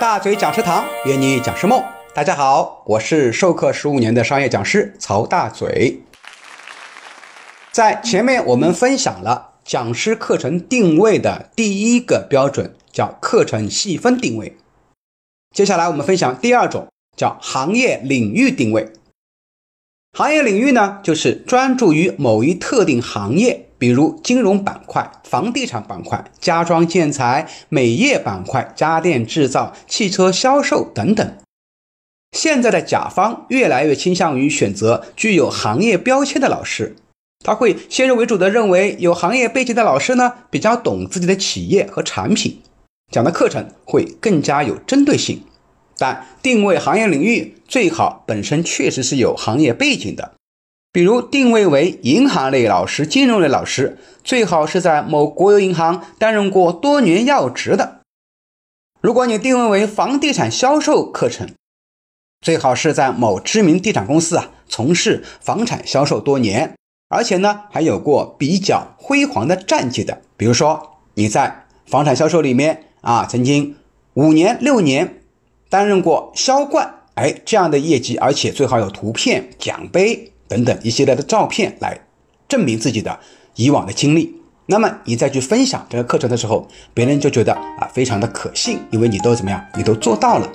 大嘴讲师堂约你讲师梦，大家好，我是授课十五年的商业讲师曹大嘴。在前面我们分享了讲师课程定位的第一个标准，叫课程细分定位。接下来我们分享第二种，叫行业领域定位。行业领域呢，就是专注于某一特定行业。比如金融板块、房地产板块、家装建材、美业板块、家电制造、汽车销售等等。现在的甲方越来越倾向于选择具有行业标签的老师，他会先入为主的认为有行业背景的老师呢比较懂自己的企业和产品，讲的课程会更加有针对性。但定位行业领域最好本身确实是有行业背景的。比如定位为银行类老师、金融类老师，最好是在某国有银行担任过多年要职的。如果你定位为房地产销售课程，最好是在某知名地产公司啊从事房产销售多年，而且呢还有过比较辉煌的战绩的。比如说你在房产销售里面啊曾经五年、六年担任过销冠，哎这样的业绩，而且最好有图片、奖杯。等等一系列的照片来证明自己的以往的经历，那么你再去分享这个课程的时候，别人就觉得啊非常的可信，因为你都怎么样，你都做到了。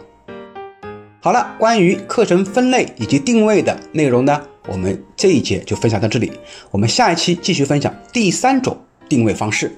好了，关于课程分类以及定位的内容呢，我们这一节就分享到这里，我们下一期继续分享第三种定位方式。